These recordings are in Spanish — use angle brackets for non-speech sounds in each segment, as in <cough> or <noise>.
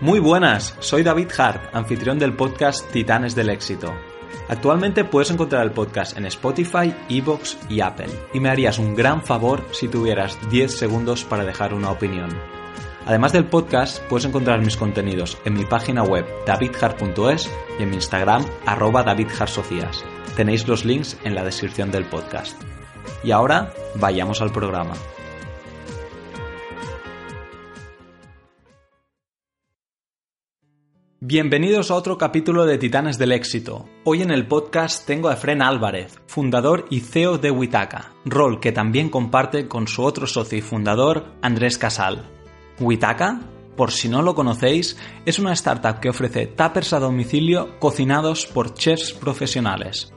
Muy buenas, soy David Hart, anfitrión del podcast Titanes del Éxito. Actualmente puedes encontrar el podcast en Spotify, Evox y Apple, y me harías un gran favor si tuvieras 10 segundos para dejar una opinión. Además del podcast, puedes encontrar mis contenidos en mi página web davidhart.es y en mi Instagram arroba davidhartsocias. Tenéis los links en la descripción del podcast. Y ahora, vayamos al programa. Bienvenidos a otro capítulo de Titanes del Éxito. Hoy en el podcast tengo a Efren Álvarez, fundador y CEO de Witaka, rol que también comparte con su otro socio y fundador, Andrés Casal. Witaka, por si no lo conocéis, es una startup que ofrece tuppers a domicilio cocinados por chefs profesionales.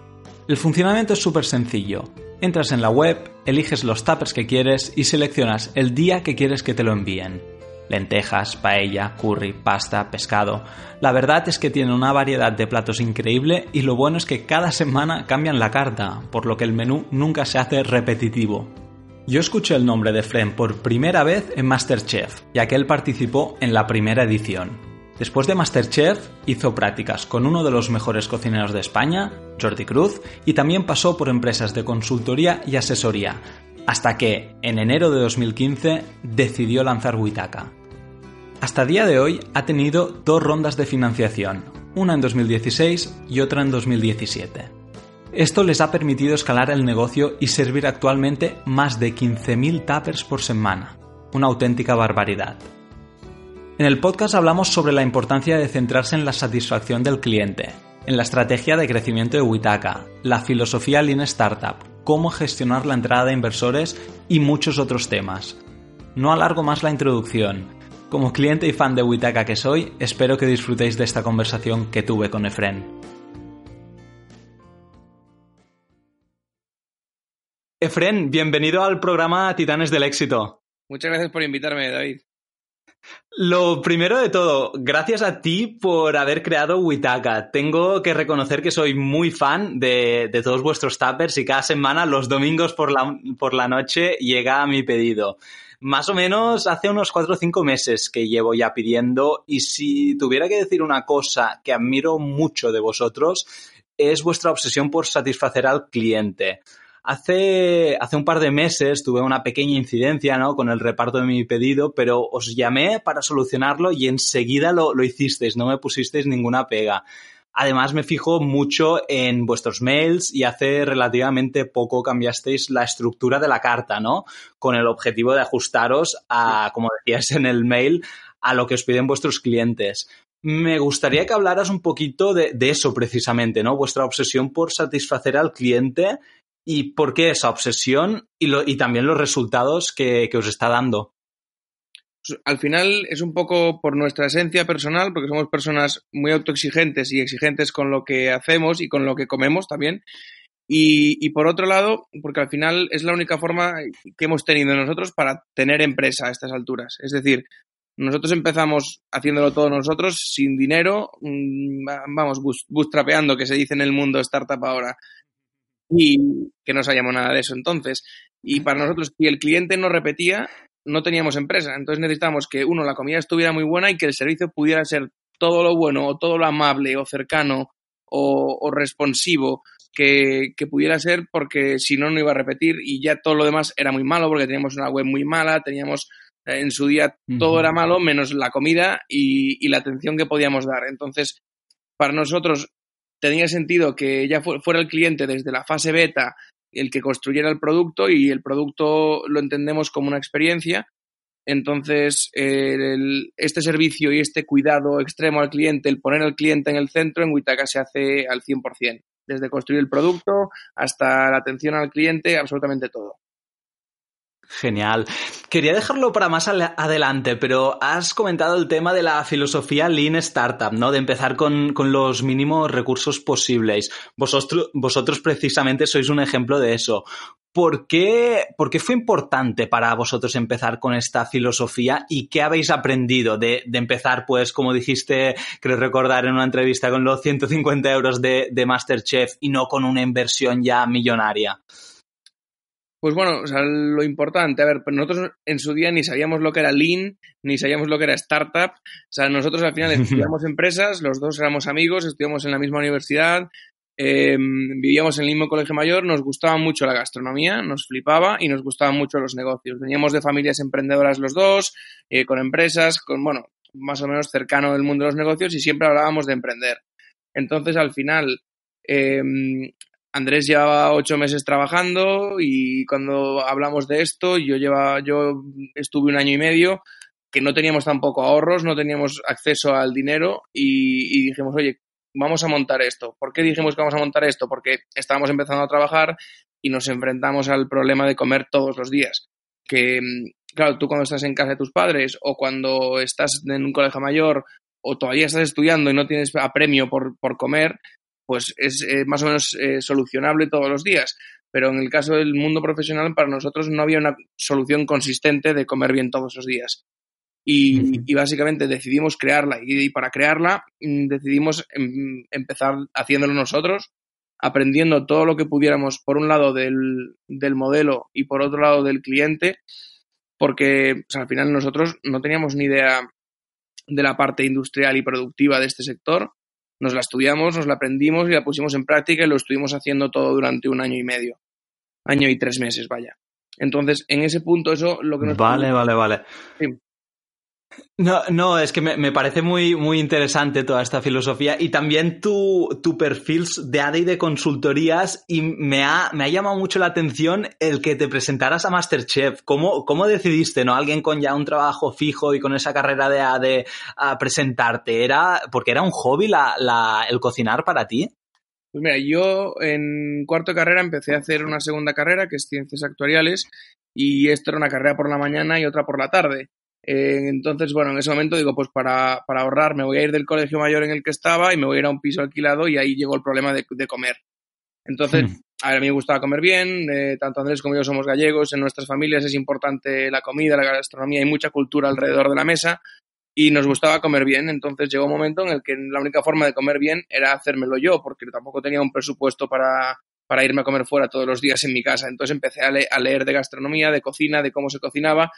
El funcionamiento es súper sencillo. Entras en la web, eliges los tuppers que quieres y seleccionas el día que quieres que te lo envíen lentejas, paella, curry, pasta, pescado. La verdad es que tienen una variedad de platos increíble y lo bueno es que cada semana cambian la carta, por lo que el menú nunca se hace repetitivo. Yo escuché el nombre de Fren por primera vez en Masterchef, ya que él participó en la primera edición. Después de Masterchef, hizo prácticas con uno de los mejores cocineros de España, Jordi Cruz, y también pasó por empresas de consultoría y asesoría, hasta que, en enero de 2015, decidió lanzar Witaka. Hasta día de hoy ha tenido dos rondas de financiación, una en 2016 y otra en 2017. Esto les ha permitido escalar el negocio y servir actualmente más de 15.000 tappers por semana, una auténtica barbaridad. En el podcast hablamos sobre la importancia de centrarse en la satisfacción del cliente, en la estrategia de crecimiento de Witaka, la filosofía Lean Startup, cómo gestionar la entrada de inversores y muchos otros temas. No alargo más la introducción. Como cliente y fan de Witaka que soy, espero que disfrutéis de esta conversación que tuve con Efren. Efren, bienvenido al programa Titanes del Éxito. Muchas gracias por invitarme, David. Lo primero de todo, gracias a ti por haber creado Witaka. Tengo que reconocer que soy muy fan de, todos vuestros tappers y cada semana, los domingos por la, por la noche, llega mi pedido más o menos hace unos cuatro o cinco meses que llevo ya pidiendo y si tuviera que decir una cosa que admiro mucho de vosotros es vuestra obsesión por satisfacer al cliente. Hace, hace un par de meses tuve una pequeña incidencia ¿no? con el reparto de mi pedido, pero os llamé para solucionarlo y enseguida lo, lo hicisteis, no me pusisteis ninguna pega. Además, me fijo mucho en vuestros mails y hace relativamente poco cambiasteis la estructura de la carta, ¿no? Con el objetivo de ajustaros a, como decías en el mail, a lo que os piden vuestros clientes. Me gustaría que hablaras un poquito de, eso precisamente, ¿no? Vuestra obsesión por satisfacer al cliente y por qué esa obsesión y, también los resultados que os está dando. Pues, al final es un poco por nuestra esencia personal, porque somos personas muy autoexigentes y exigentes con lo que hacemos y con lo que comemos también. Y, por otro lado, porque al final es la única forma que hemos tenido nosotros para tener empresa a estas alturas. Es decir, nosotros empezamos haciéndolo todo nosotros, sin dinero, mm, vamos, bootstrapeando, que se dice en el mundo startup ahora, y que no sabíamos nada de eso entonces. Y para nosotros, si el cliente no repetía, no teníamos empresa. Entonces necesitamos que, uno, la comida estuviera muy buena y que el servicio pudiera ser todo lo bueno o todo lo amable o cercano o, responsivo que, pudiera ser porque si no, no iba a repetir y ya todo lo demás era muy malo porque teníamos una web muy mala, teníamos eh, en su día todo era malo menos la comida y, la atención que podíamos dar. Entonces, para nosotros tenía sentido que ya fuera el cliente desde la fase beta el que construyera el producto y el producto lo entendemos como una experiencia. Entonces, este servicio y este cuidado extremo al cliente, el poner al cliente en el centro, en Witaka se hace al 100%. Desde construir el producto hasta la atención al cliente, absolutamente todo. Genial. Quería dejarlo para más adelante, pero has comentado el tema de la filosofía Lean Startup, ¿no? De empezar con, los mínimos recursos posibles. Vosotros, vosotros precisamente sois un ejemplo de eso. ¿Por qué, ¿Por qué, fue importante para vosotros empezar con esta filosofía y qué habéis aprendido de, empezar, pues, como dijiste, creo recordar en una entrevista con los 150 euros de, de Masterchef y no con una inversión ya millonaria? Pues bueno, o sea, lo importante, a ver, nosotros en su día ni sabíamos lo que era Lean, ni sabíamos lo que era Startup. O sea, nosotros al final <laughs> estudiamos empresas, los dos éramos amigos, estudiamos en la misma universidad, eh, vivíamos en el mismo colegio mayor, nos gustaba mucho la gastronomía, nos flipaba y nos gustaban mucho los negocios. Veníamos de familias emprendedoras los dos, eh, con empresas, con, bueno, más o menos cercano del mundo de los negocios y siempre hablábamos de emprender. Entonces, al final, eh, Andrés llevaba ocho meses trabajando y cuando hablamos de esto, yo lleva, yo estuve un año y medio que no teníamos tampoco ahorros, no teníamos acceso al dinero y, dijimos, oye, vamos a montar esto. ¿Por qué dijimos que vamos a montar esto? Porque estábamos empezando a trabajar y nos enfrentamos al problema de comer todos los días. Que, claro, tú cuando estás en casa de tus padres o cuando estás en un colegio mayor o todavía estás estudiando y no tienes apremio por, por comer, pues es eh, más o menos eh, solucionable todos los días. Pero en el caso del mundo profesional, para nosotros no había una solución consistente de comer bien todos los días. Y, y básicamente decidimos crearla. Y, y para crearla mm, decidimos em, empezar haciéndolo nosotros, aprendiendo todo lo que pudiéramos, por un lado, del, del modelo y por otro lado, del cliente, porque o sea, al final nosotros no teníamos ni idea de la parte industrial y productiva de este sector nos la estudiamos, nos la aprendimos y la pusimos en práctica y lo estuvimos haciendo todo durante un año y medio. Año y tres meses, vaya. Entonces, en ese punto, eso lo que nos. Vale, vale, vale. Sí. No, no, es que me, me, parece muy, muy interesante toda esta filosofía y también tu, tu perfil de ADA y de consultorías y me ha, me ha llamado mucho la atención el que te presentaras a Masterchef. ¿Cómo, ¿Cómo decidiste, no? Alguien con ya un trabajo fijo y con esa carrera de ADE a presentarte. ¿Era, porque era un hobby la, la, el cocinar para ti? Pues mira, yo en cuarto carrera empecé a hacer una segunda carrera que es Ciencias Actuariales y esto era una carrera por la mañana y otra por la tarde. Eh, entonces, bueno, en ese momento digo, pues para, para, ahorrar me voy a ir del colegio mayor en el que estaba y me voy a ir a un piso alquilado y ahí llegó el problema de, de comer. Entonces, hmm. a, mí me gustaba comer bien, eh, tanto Andrés como yo somos gallegos, en nuestras familias es importante la comida, la gastronomía, hay mucha cultura alrededor de la mesa y nos gustaba comer bien. Entonces llegó un momento en el que la única forma de comer bien era hacérmelo yo, porque tampoco tenía un presupuesto para, para irme a comer fuera todos los días en mi casa. Entonces empecé a, le a leer de gastronomía, de cocina, de cómo se cocinaba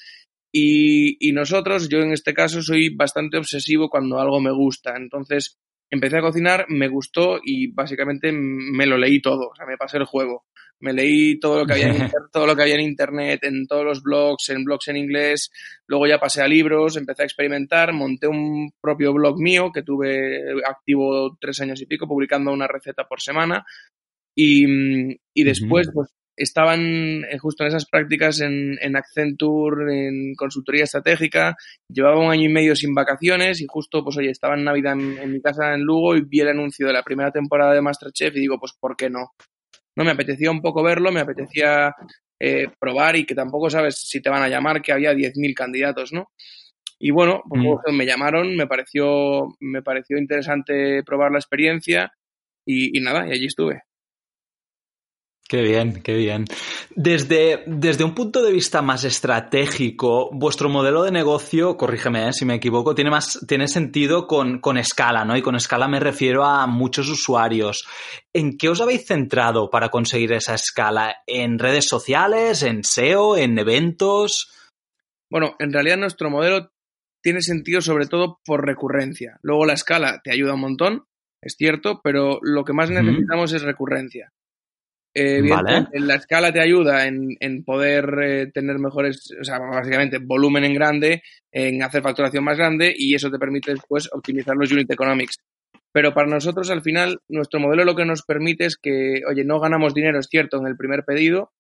y, y, nosotros, yo en este caso, soy bastante obsesivo cuando algo me gusta. Entonces, empecé a cocinar, me gustó y básicamente me lo leí todo. O sea, me pasé el juego. Me leí todo lo que había en, <laughs> todo lo que había en internet, en todos los blogs, en blogs en inglés. Luego ya pasé a libros, empecé a experimentar, monté un propio blog mío que tuve activo tres años y pico, publicando una receta por semana. Y, y después, pues estaban eh, justo en esas prácticas en, en, Accenture, en consultoría estratégica, llevaba un año y medio sin vacaciones y justo, pues oye, estaba en Navidad en, en, mi casa en Lugo y vi el anuncio de la primera temporada de Masterchef y digo, pues ¿por qué no? No, me apetecía un poco verlo, me apetecía eh, probar y que tampoco sabes si te van a llamar, que había 10.000 candidatos, ¿no? Y bueno, pues mm. me llamaron, me pareció, me pareció interesante probar la experiencia y, y nada, y allí estuve. Qué bien, qué bien. Desde, desde, un punto de vista más estratégico, vuestro modelo de negocio, corrígeme eh, si me equivoco, tiene, más, tiene sentido con, con, escala, ¿no? Y con escala me refiero a muchos usuarios. ¿En qué os habéis centrado para conseguir esa escala? ¿En redes sociales? ¿En SEO? ¿En eventos? Bueno, en realidad nuestro modelo tiene sentido sobre todo por recurrencia. Luego la escala te ayuda un montón, es cierto, pero lo que más necesitamos mm. es recurrencia. Eh, vale. La escala te ayuda en, en poder eh, tener mejores, o sea, básicamente volumen en grande, en hacer facturación más grande y eso te permite después optimizar los unit economics. Pero para nosotros, al final, nuestro modelo lo que nos permite es que, oye, no ganamos dinero, es cierto, en el primer pedido,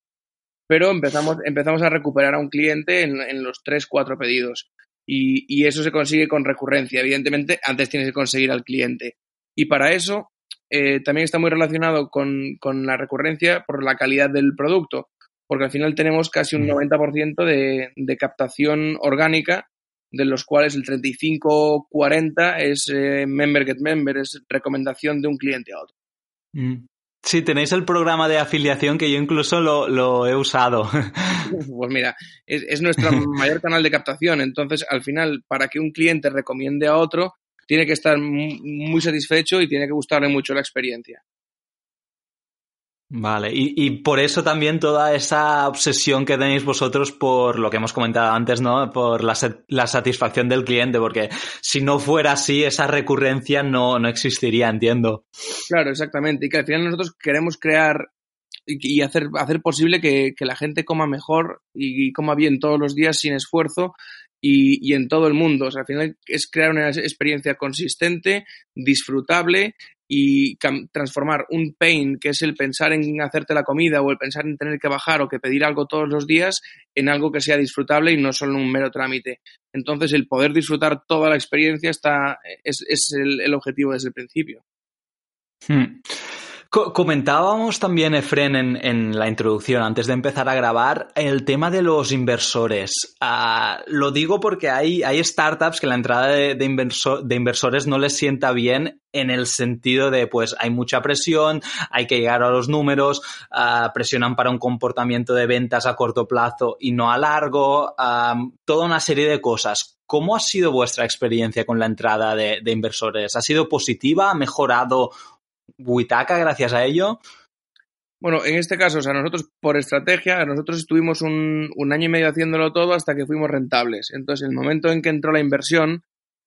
pero empezamos, empezamos a recuperar a un cliente en, en los tres, cuatro pedidos. Y, y eso se consigue con recurrencia. Evidentemente, antes tienes que conseguir al cliente. Y para eso, eh, también está muy relacionado con, con, la recurrencia por la calidad del producto, porque al final tenemos casi un 90% de, de captación orgánica, de los cuales el 35-40 es eh, member get member, es recomendación de un cliente a otro. Mm. Sí, tenéis el programa de afiliación que yo incluso lo, lo he usado. <laughs> <laughs> Pues mira, es, es nuestro <laughs> mayor canal de captación. Entonces, al final, para que un cliente recomiende a otro, tiene que estar muy satisfecho y tiene que gustarle mucho la experiencia. Vale, y, por eso también toda esa obsesión que tenéis vosotros por lo que hemos comentado antes, ¿no? Por la, la satisfacción del cliente, porque si no fuera así, esa recurrencia no, no existiría, entiendo. Claro, exactamente. Y que al final nosotros queremos crear y hacer, hacer posible que, la gente coma mejor y, coma bien todos los días sin esfuerzo y, y, en todo el mundo. O sea, al final es crear una experiencia consistente, disfrutable y transformar un pain, que es el pensar en hacerte la comida o el pensar en tener que bajar o que pedir algo todos los días, en algo que sea disfrutable y no solo un mero trámite. Entonces, el poder disfrutar toda la experiencia está, es, es el, objetivo desde el principio. Hmm. Comentábamos también, Efren, en, la introducción, antes de empezar a grabar, el tema de los inversores. Ah, lo digo porque hay, startups que la entrada de, inversores no les sienta bien en el sentido de, pues, hay mucha presión, hay que llegar a los números, ah, presionan para un comportamiento de ventas a corto plazo y no a largo, toda una serie de cosas. ¿Cómo ha sido vuestra experiencia con la entrada de inversores? ¿Ha sido positiva? ¿Ha mejorado Witaka gracias a ello? Bueno, en este caso, o sea, nosotros por estrategia, nosotros estuvimos un, año y medio haciéndolo todo hasta que fuimos rentables. Entonces, el momento en que entró la inversión,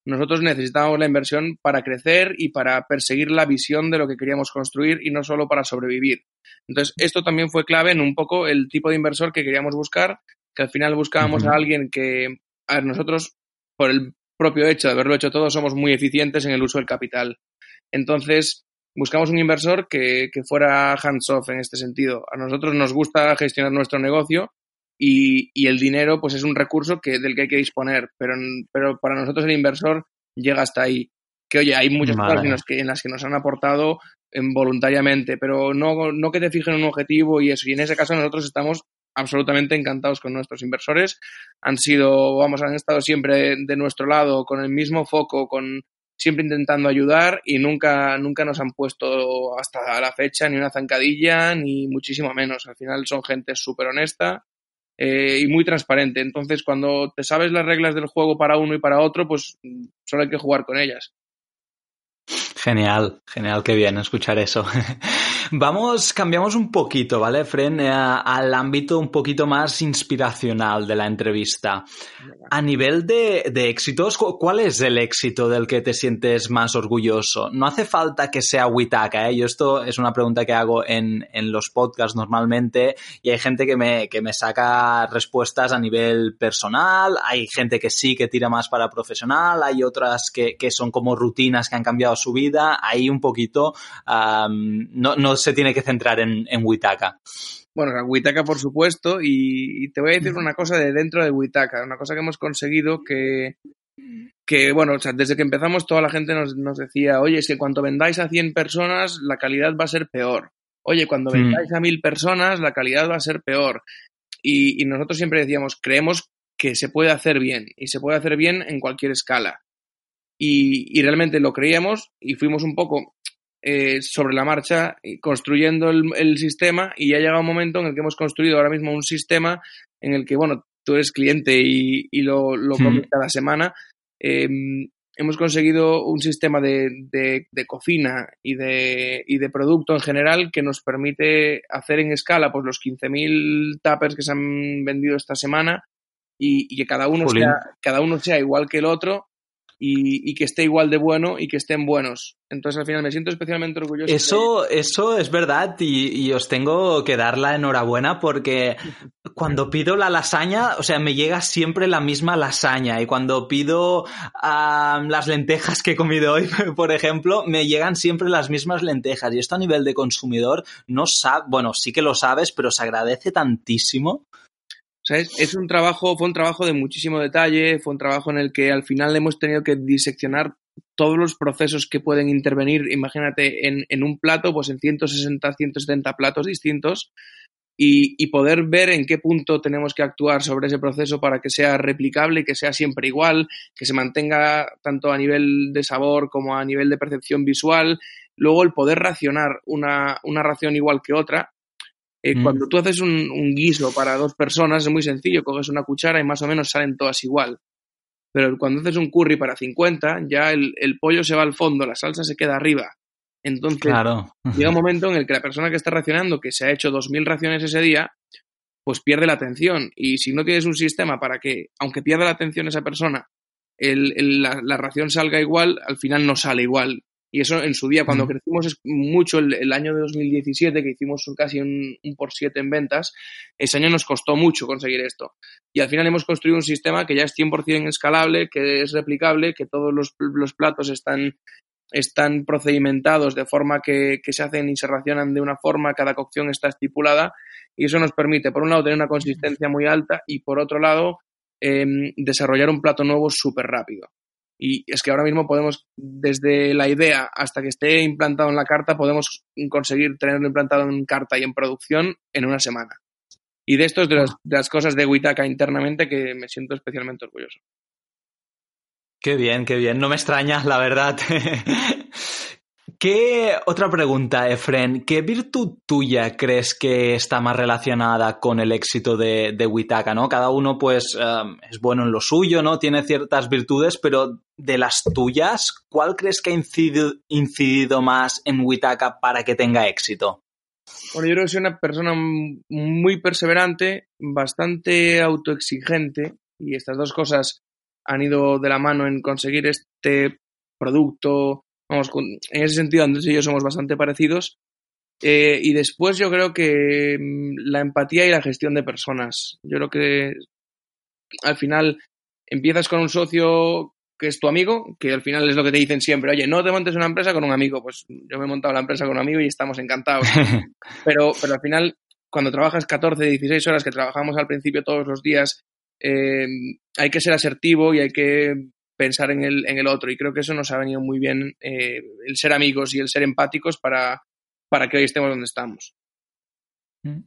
nosotros necesitábamos la inversión para crecer y para perseguir la visión de lo que queríamos construir y no solo para sobrevivir. Entonces, esto también fue clave en un poco el tipo de inversor que queríamos buscar, que al final buscábamos a alguien que, a nosotros, por el propio hecho de haberlo hecho todo, somos muy eficientes en el uso del capital. Entonces, buscamos un inversor que, que fuera hands-off en este sentido. A nosotros nos gusta gestionar nuestro negocio y, y, el dinero pues es un recurso que, del que hay que disponer, pero, pero para nosotros el inversor llega hasta ahí. Que oye, hay muchas cosas en las, que, en las que nos han aportado voluntariamente, pero no, no que te fijen un objetivo y eso. Y en ese caso nosotros estamos absolutamente encantados con nuestros inversores. Han sido, vamos, han estado siempre de nuestro lado, con el mismo foco, con, siempre intentando ayudar y nunca, nunca nos han puesto hasta la fecha ni una zancadilla ni muchísimo menos. Al final son gente súper honesta eh, y muy transparente. Entonces, cuando te sabes las reglas del juego para uno y para otro, pues solo hay que jugar con ellas. Genial, genial, qué bien escuchar eso. <laughs> Vamos, cambiamos un poquito, ¿vale, Fren? Eh, al ámbito un poquito más inspiracional de la entrevista. A nivel de, éxitos, ¿cuál es el éxito del que te sientes más orgulloso? No hace falta que sea Witaka, ¿eh? Yo esto es una pregunta que hago en, los podcasts normalmente y hay gente que me, que me saca respuestas a nivel personal, hay gente que sí que tira más para profesional, hay otras que, que son como rutinas que han cambiado su vida, ahí un poquito no, no se tiene que centrar en, en Witaka. Bueno, Witaka por supuesto, y, te voy a decir una cosa de dentro de Witaka, una cosa que hemos conseguido que, que bueno, o sea, desde que empezamos toda la gente nos, nos, decía, oye, es que cuando vendáis a 100 personas la calidad va a ser peor. Oye, cuando mm. vendáis a 1000 personas la calidad va a ser peor. Y, y, nosotros siempre decíamos, creemos que se puede hacer bien y se puede hacer bien en cualquier escala. Y, y realmente lo creíamos y fuimos un poco eh, sobre la marcha, construyendo el, sistema y ya ha llegado un momento en el que hemos construido ahora mismo un sistema en el que, bueno, tú eres cliente y, lo, lo comes cada semana. Em, hemos conseguido un sistema de, de, cocina y de, y de producto en general que nos permite hacer en escala pues los 15.000 tuppers que se han vendido esta semana y, que cada uno, sea, cada uno sea igual que el otro y, que esté igual de bueno y que estén buenos. Entonces al final me siento especialmente orgulloso. Eso, eso es verdad y, os tengo que dar la enhorabuena porque cuando pido la lasaña, o sea, me llega siempre la misma lasaña y cuando pido las lentejas que he comido hoy, <laughs> por ejemplo, me llegan siempre las mismas lentejas y esto a nivel de consumidor no sabe, bueno, sí que lo sabes, pero se agradece tantísimo es, un trabajo, fue un trabajo de muchísimo detalle, fue un trabajo en el que al final hemos tenido que diseccionar todos los procesos que pueden intervenir, imagínate, en, un plato, pues en 160, 170 platos distintos, y, poder ver en qué punto tenemos que actuar sobre ese proceso para que sea replicable que sea siempre igual, que se mantenga tanto a nivel de sabor como a nivel de percepción visual. Luego el poder racionar una ración igual que otra eh, mm. Cuando tú haces un, guiso para dos personas es muy sencillo, coges una cuchara y más o menos salen todas igual. Pero cuando haces un curry para 50, ya el, pollo se va al fondo, la salsa se queda arriba. Entonces, llega un <laughs> momento en el que la persona que está racionando, que se ha hecho 2.000 raciones ese día, pues pierde la atención. Y si no tienes un sistema para que, aunque pierda la atención esa persona, la, ración salga igual, al final no sale igual. Y eso en su día, cuando crecimos es mucho el, año de 2017, que hicimos casi un, por siete en ventas, ese año nos costó mucho conseguir esto. Y al final hemos construido un sistema que ya es 100% escalable, que es replicable, que todos los, los platos están, están procedimentados de forma que, que, se hacen y se racionan de una forma, cada cocción está estipulada y eso nos permite, por un lado, tener una consistencia muy alta y por otro lado, em, desarrollar un plato nuevo súper rápido. Y es que ahora mismo podemos, desde la idea hasta que esté implantado en la carta, podemos conseguir tenerlo implantado en carta y en producción en una semana. Y de esto es de las, de las cosas de Witaka internamente que me siento especialmente orgulloso. Qué bien, qué bien. No me extraña, la verdad. <laughs> ¿Qué otra pregunta, Efren? ¿Qué virtud tuya crees que está más relacionada con el éxito de, de Witaka, ¿no? Cada uno, pues, um, es bueno en lo suyo, ¿no? Tiene ciertas virtudes, pero de las tuyas, ¿cuál crees que ha incidido, incidido más en Witaka para que tenga éxito? Bueno, yo creo que soy una persona muy perseverante, bastante autoexigente, y estas dos cosas han ido de la mano en conseguir este producto. Vamos, en ese sentido, Andrés y yo somos bastante parecidos. Eh, y después yo creo que mm, la empatía y la gestión de personas. Yo creo que al final empiezas con un socio que es tu amigo, que al final es lo que te dicen siempre, oye, no te montes una empresa con un amigo, pues yo me he montado la empresa con un amigo y estamos encantados. <laughs> pero, pero al final, cuando trabajas 14, 16 horas, que trabajamos al principio todos los días, eh, hay que ser asertivo y hay que pensar en el, en el otro. Y creo que eso nos ha venido muy bien eh, el ser amigos y el ser empáticos para, para que hoy estemos donde estamos. Mm.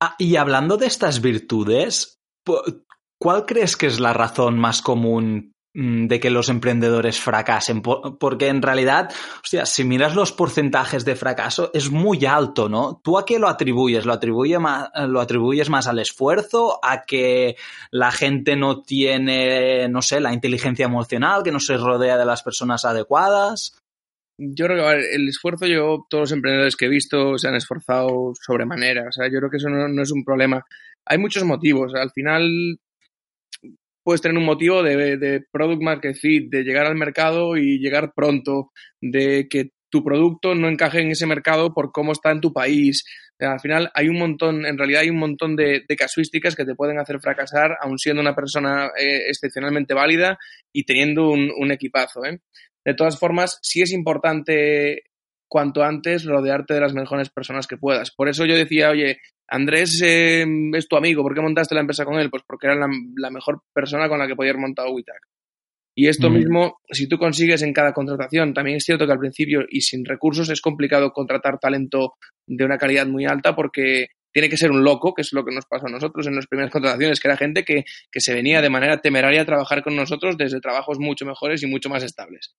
Ah, y hablando de estas virtudes, ¿cuál crees que es la razón más común de que los emprendedores fracasen, porque en realidad, si miras los porcentajes de fracaso, es muy alto, ¿no? ¿Tú a qué lo atribuyes? ¿Lo, más, ¿Lo atribuyes más al esfuerzo? ¿A que la gente no tiene, no sé, la inteligencia emocional, que no se rodea de las personas adecuadas? Yo creo que el esfuerzo, yo, todos los emprendedores que he visto se han esforzado sobremanera. O sea, yo creo que eso no, no es un problema. Hay muchos motivos. Al final, puedes tener un motivo de, product market fit, de llegar al mercado y llegar pronto, de que tu producto no encaje en ese mercado por cómo está en tu país. Al final hay un montón, en realidad hay un montón de, casuísticas que te pueden hacer fracasar, aun siendo una persona eh, excepcionalmente válida y teniendo un, equipazo. ¿eh? De todas formas, sí es importante cuanto antes rodearte de las mejores personas que puedas. Por eso yo decía, oye, Andrés eh, es tu amigo, ¿por qué montaste la empresa con él? Pues porque era la, mejor persona con la que podía haber montado Witac. Y esto mismo, si tú consigues en cada contratación, también es cierto que al principio y sin recursos es complicado contratar talento de una calidad muy alta porque tiene que ser un loco, que es lo que nos pasó a nosotros en las primeras contrataciones, que era gente que, que se venía de manera temeraria a trabajar con nosotros desde trabajos mucho mejores y mucho más estables.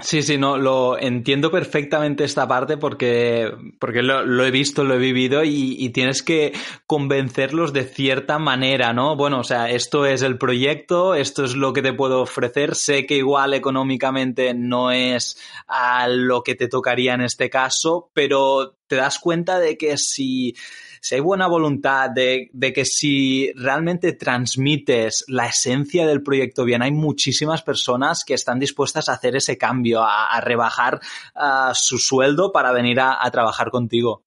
Sí, sí, no, lo entiendo perfectamente esta parte porque, porque lo, he visto, lo he vivido y, y, tienes que convencerlos de cierta manera, ¿no? Bueno, o sea, esto es el proyecto, esto es lo que te puedo ofrecer, sé que igual económicamente no es a lo que te tocaría en este caso, pero te das cuenta de que si si hay buena voluntad, de, que si realmente transmites la esencia del proyecto bien, hay muchísimas personas que están dispuestas a hacer ese cambio, a, rebajar su sueldo para venir a, trabajar contigo.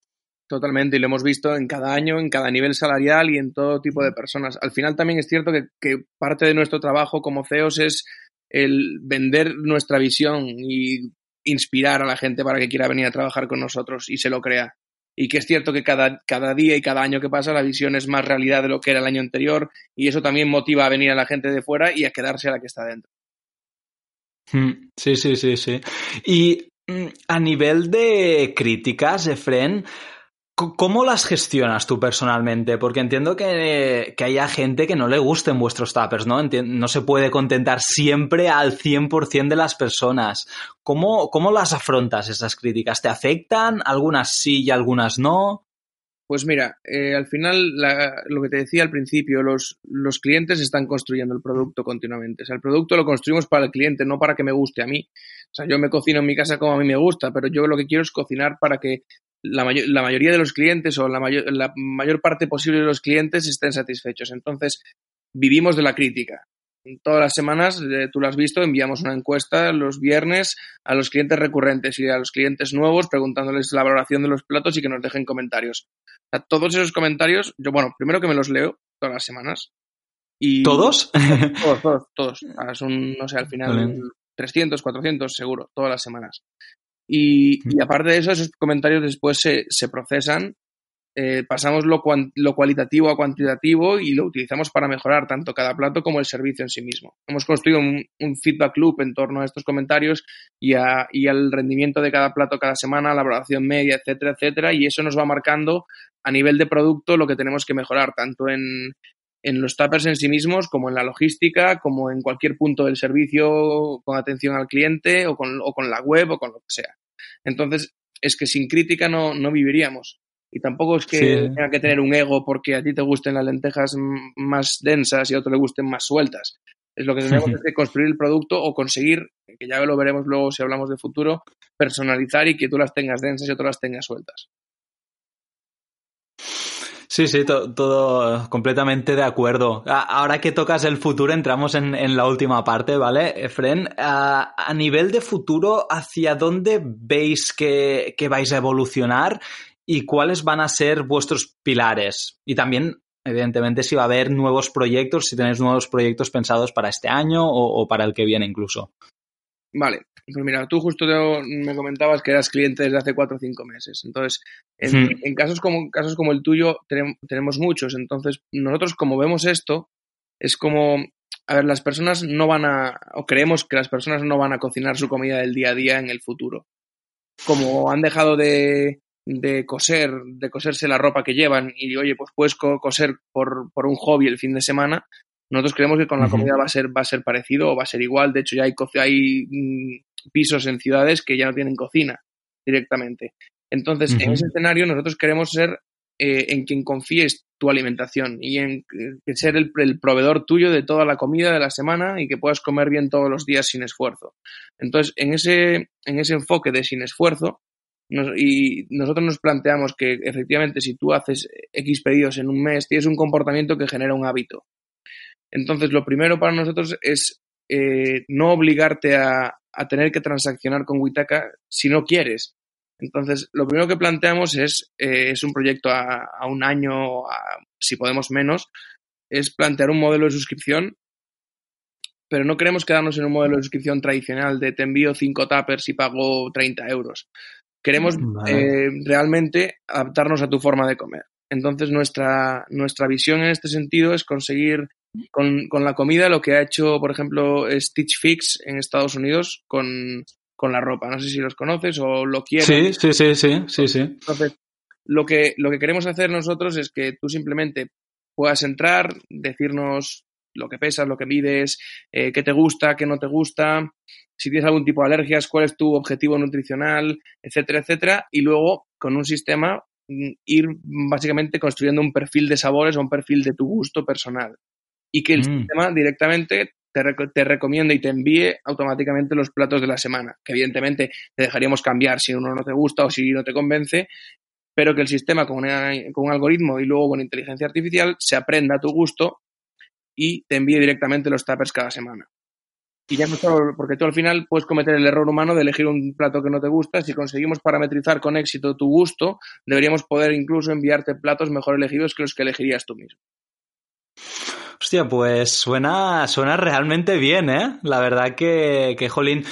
Totalmente, y lo hemos visto en cada año, en cada nivel salarial y en todo tipo de personas. Al final también es cierto que, que parte de nuestro trabajo como CEOs es el vender nuestra visión y inspirar a la gente para que quiera venir a trabajar con nosotros y se lo crea y que es cierto que cada, cada día y cada año que pasa la visión es más realidad de lo que era el año anterior y eso también motiva a venir a la gente de fuera y a quedarse a la que está dentro. Hmm, sí, sí, sí, sí. Y mm, a nivel de críticas, Efren, ¿Cómo las gestionas tú personalmente? Porque entiendo que, haya gente que no le gusten vuestros tappers, ¿no? no se puede contentar siempre al 100% de las personas. ¿Cómo, ¿Cómo las afrontas esas críticas? ¿Te afectan? ¿Algunas sí y algunas no? Pues mira, eh, al final, lo que te decía al principio, los, los clientes están construyendo el producto continuamente. O sea, el producto lo construimos para el cliente, no para que me guste a mí. sea, yo me cocino en mi casa como a mí me gusta, pero yo lo que quiero es cocinar para que la, la mayoría de los clientes o la mayor, la mayor parte posible de los clientes estén satisfechos. Entonces, vivimos de la crítica. Todas las semanas, eh, tú lo has visto, enviamos una encuesta los viernes a los clientes recurrentes y a los clientes nuevos preguntándoles la valoración de los platos y que nos dejen comentarios. O sea, todos esos comentarios, yo, bueno, primero que me los leo todas las semanas. Y ¿Todos? <laughs> Todos, todos, todos. son, no sé, al final 300, 400 seguro, todas las semanas. Y, y, aparte de eso, esos comentarios después se, se procesan, eh, pasamos lo, lo, cualitativo a cuantitativo y lo utilizamos para mejorar tanto cada plato como el servicio en sí mismo. Hemos construido un, un feedback loop en torno a estos comentarios y, a, y, al rendimiento de cada plato cada semana, la valoración media, etcétera, etcétera, y eso nos va marcando a nivel de producto lo que tenemos que mejorar, tanto en, en los tappers en sí mismos, como en la logística, como en cualquier punto del servicio con atención al cliente o con, o con la web o con lo que sea. Entonces, es que sin crítica no, no viviríamos. Y tampoco es que sí. tenga que tener un ego porque a ti te gusten las lentejas más densas y a otro le gusten más sueltas. Es lo que tenemos <laughs> que construir el producto o conseguir, que ya lo veremos luego si hablamos de futuro, personalizar y que tú las tengas densas y otras las tengas sueltas. Sí, sí, to todo completamente de acuerdo. Ahora que tocas el futuro, entramos en, en la última parte, ¿vale, Efren? A, nivel de futuro, ¿hacia dónde veis que, que vais a evolucionar y cuáles van a ser vuestros pilares? Y también, evidentemente, si va a haber nuevos proyectos, si tenéis nuevos proyectos pensados para este año o para el que viene incluso. Vale, pues mira, tú justo me comentabas que eras cliente desde hace cuatro o cinco meses. Entonces, en, en casos, como, casos como el tuyo tenemos, tenemos muchos. Entonces, nosotros como vemos esto, es como, a ver, las personas no van a, o creemos que las personas no van a cocinar su comida del día a día en el futuro. Como han dejado de, de coser, de coserse la ropa que llevan y, oye, pues puedes coser por, por un hobby el fin de semana, nosotros creemos que con la comida va a ser, va a ser parecido o va a ser igual. De hecho, ya hay, hay mm, pisos en ciudades que ya no tienen cocina directamente. Entonces, uh -huh. en ese escenario, nosotros queremos ser eh, en quien confíes tu alimentación y en ser el, el, proveedor tuyo de toda la comida de la semana y que puedas comer bien todos los días sin esfuerzo. Entonces, en ese, en ese enfoque de sin esfuerzo, nos, y nosotros nos planteamos que efectivamente si tú haces X pedidos en un mes, tienes un comportamiento que genera un hábito. Entonces, lo primero para nosotros es eh, no obligarte a, a, tener que transaccionar con Witaka si no quieres. Entonces, lo primero que planteamos es, eh, es un proyecto a, a un año, a, si podemos menos, es plantear un modelo de suscripción, pero no queremos quedarnos en un modelo de suscripción tradicional de te envío cinco tappers y pago 30 euros. Queremos vale. eh, realmente adaptarnos a tu forma de comer. Entonces, nuestra, nuestra visión en este sentido es conseguir con, con, la comida lo que ha hecho, por ejemplo, Stitch Fix en Estados Unidos con, con la ropa. No sé si los conoces o lo quieres. Sí, sí, sí, sí, sí, sí. Entonces, lo que, lo que queremos hacer nosotros es que tú simplemente puedas entrar, decirnos lo que pesas, lo que mides, eh, qué te gusta, qué no te gusta, si tienes algún tipo de alergias, cuál es tu objetivo nutricional, etcétera, etcétera, y luego con un sistema ir básicamente construyendo un perfil de sabores o un perfil de tu gusto personal y que el mm. sistema directamente te, rec te, recomienda y te envíe automáticamente los platos de la semana, que evidentemente te dejaríamos cambiar si uno no te gusta o si no te convence, pero que el sistema con, una, con un algoritmo y luego con inteligencia artificial se aprenda a tu gusto y te envíe directamente los tuppers cada semana. Y ya no solo, porque tú al final puedes cometer el error humano de elegir un plato que no te gusta. Si conseguimos parametrizar con éxito tu gusto, deberíamos poder incluso enviarte platos mejor elegidos que los que elegirías tú mismo. Hostia, pues suena, suena realmente bien, ¿eh? La verdad que, que jolín.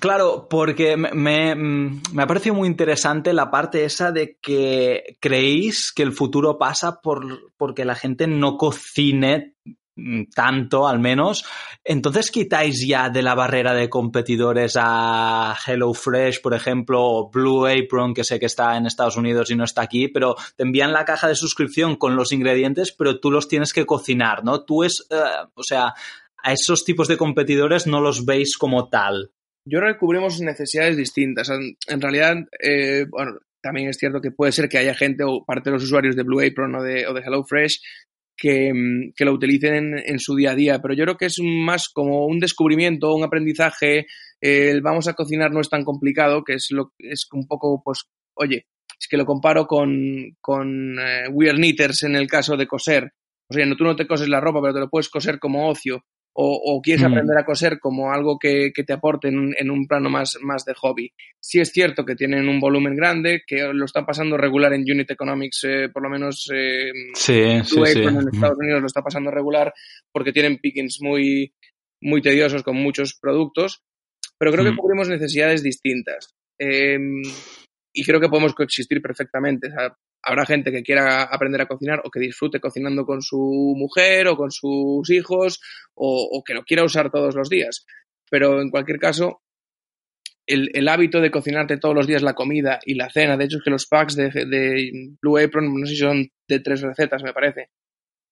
Claro, porque me, me, ha parecido muy interesante la parte esa de que creéis que el futuro pasa por, porque la gente no cocine tanto al menos, entonces quitáis ya de la barrera de competidores a HelloFresh, por ejemplo, o Blue Apron, que sé que está en Estados Unidos y no está aquí, pero te envían la caja de suscripción con los ingredientes, pero tú los tienes que cocinar, ¿no? Tú es, uh, o sea, a esos tipos de competidores no los veis como tal. Yo creo que cubrimos necesidades distintas. En realidad, eh, bueno, también es cierto que puede ser que haya gente o parte de los usuarios de Blue Apron o de, o de HelloFresh que, lo utilicen en, su día a día. Pero yo creo que es más como un descubrimiento, un aprendizaje. El vamos a cocinar no es tan complicado, que es, lo, es un poco, pues, oye, es que lo comparo con, con eh, Weird Knitters en el caso de coser. O sea, no, tú no te coses la ropa, pero te lo puedes coser como ocio o, quieres mm. aprender a coser como algo que, te aporte en un, plano más, más de hobby. Sí es cierto que tienen un volumen grande, que lo están pasando regular en Unit Economics, eh, por lo menos eh, sí, sí, en Estados Unidos lo está pasando regular porque tienen pickings muy, muy tediosos con muchos productos, pero creo que mm. cubrimos necesidades distintas. Em, y creo que podemos coexistir perfectamente. Habrá gente que quiera aprender a cocinar o que disfrute cocinando con su mujer o con sus hijos o, que lo quiera usar todos los días. Pero en cualquier caso, el, hábito de cocinarte todos los días la comida y la cena, de hecho es que los packs de, Blue Apron, no sé si son de tres recetas, me parece.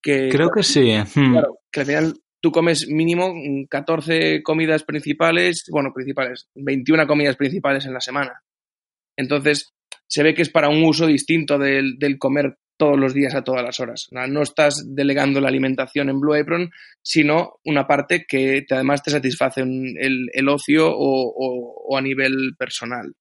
Que, Creo que sí. Hmm. Claro, que al final tú comes mínimo 14 comidas principales, bueno, principales, 21 comidas principales en la semana. Entonces, se ve que es para un uso distinto del, comer todos los días a todas las horas. No estás delegando la alimentación en Blue Apron, sino una parte que además te satisface el, el ocio o, a nivel personal.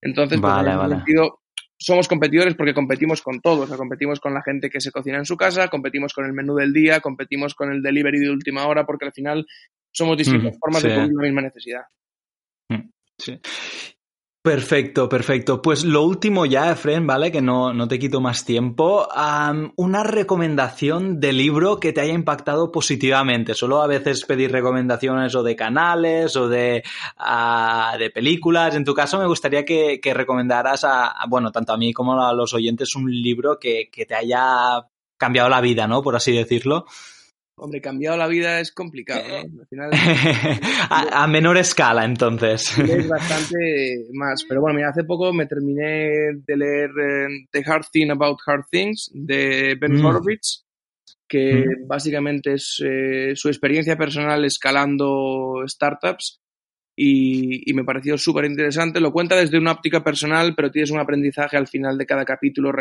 Entonces, pues, en ese sentido, somos competidores porque competimos con todos. competimos con la gente que se cocina en su casa, competimos con el menú del día, competimos con el delivery de última hora, porque al final somos distintas formas de cubrir la misma necesidad. Mm, sí. Perfecto, perfecto. Pues lo último ya, Efren, ¿vale? Que no, no te quito más tiempo. una recomendación de libro que te haya impactado positivamente. Solo a veces pedir recomendaciones o de canales o de, de películas. En tu caso, me gustaría que, recomendaras a, bueno, tanto a mí como a los oyentes un libro que, que te haya cambiado la vida, ¿no? Por así decirlo. Hombre, cambiado la vida es complicado, ¿no? Al final, <laughs> a, menor escala, entonces. Es bastante más. Pero bueno, mira, hace poco me terminé de leer eh, The Hard Thing About Hard Things de Ben mm. Horowitz, que mm. básicamente es eh, su experiencia personal escalando startups y, y me pareció súper interesante. Lo cuenta desde una óptica personal, pero tienes un aprendizaje al final de cada capítulo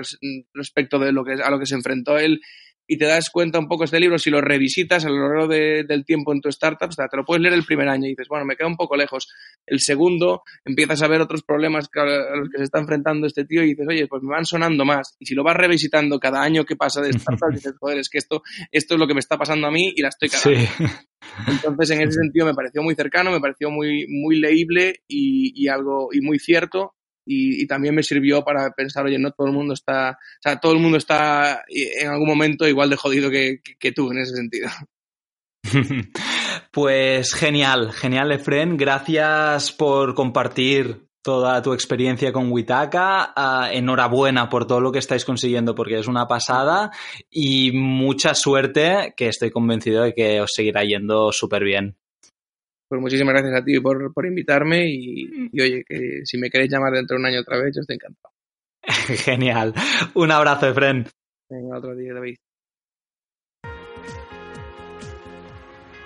respecto de lo que, a lo que se enfrentó él y te das cuenta un poco este libro, si lo revisitas a lo largo del tiempo en tu startup, te lo puedes leer el primer año y dices, bueno, me queda un poco lejos. El segundo, empiezas a ver otros problemas a los que se está enfrentando este tío y dices, oye, pues me van sonando más. Y si lo vas revisitando cada año que pasa de startup, <laughs> dices, joder, es que esto, esto es lo que me está pasando a mí y la estoy cagando. Entonces, en ese sentido, me pareció muy cercano, me pareció muy, muy leíble y, y algo, y muy cierto y, también me sirvió para pensar, oye, no todo el mundo está, o sea, todo el mundo está en algún momento igual de jodido que, tú en ese sentido. <laughs> Pues genial, genial, Efren. Gracias por compartir toda tu experiencia con Witaka. Ah, enhorabuena por todo lo que estáis consiguiendo porque es una pasada y mucha suerte que estoy convencido de que os seguirá yendo súper bien. Pues muchísimas gracias a ti por, invitarme mm. y, oye, que si me queréis llamar dentro de un año otra vez, yo estoy encantado. <laughs> Genial. Un abrazo, Efren. Venga, otro día, David.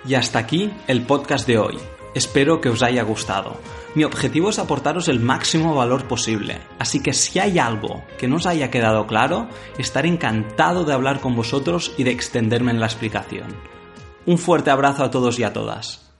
Y hasta aquí el podcast de hoy. Espero que os haya gustado. Mi objetivo es aportaros el máximo valor posible, así que si hay algo que no os haya quedado claro, estaré encantado de hablar con vosotros y de extenderme en la explicación. Un fuerte abrazo a todos y a todas.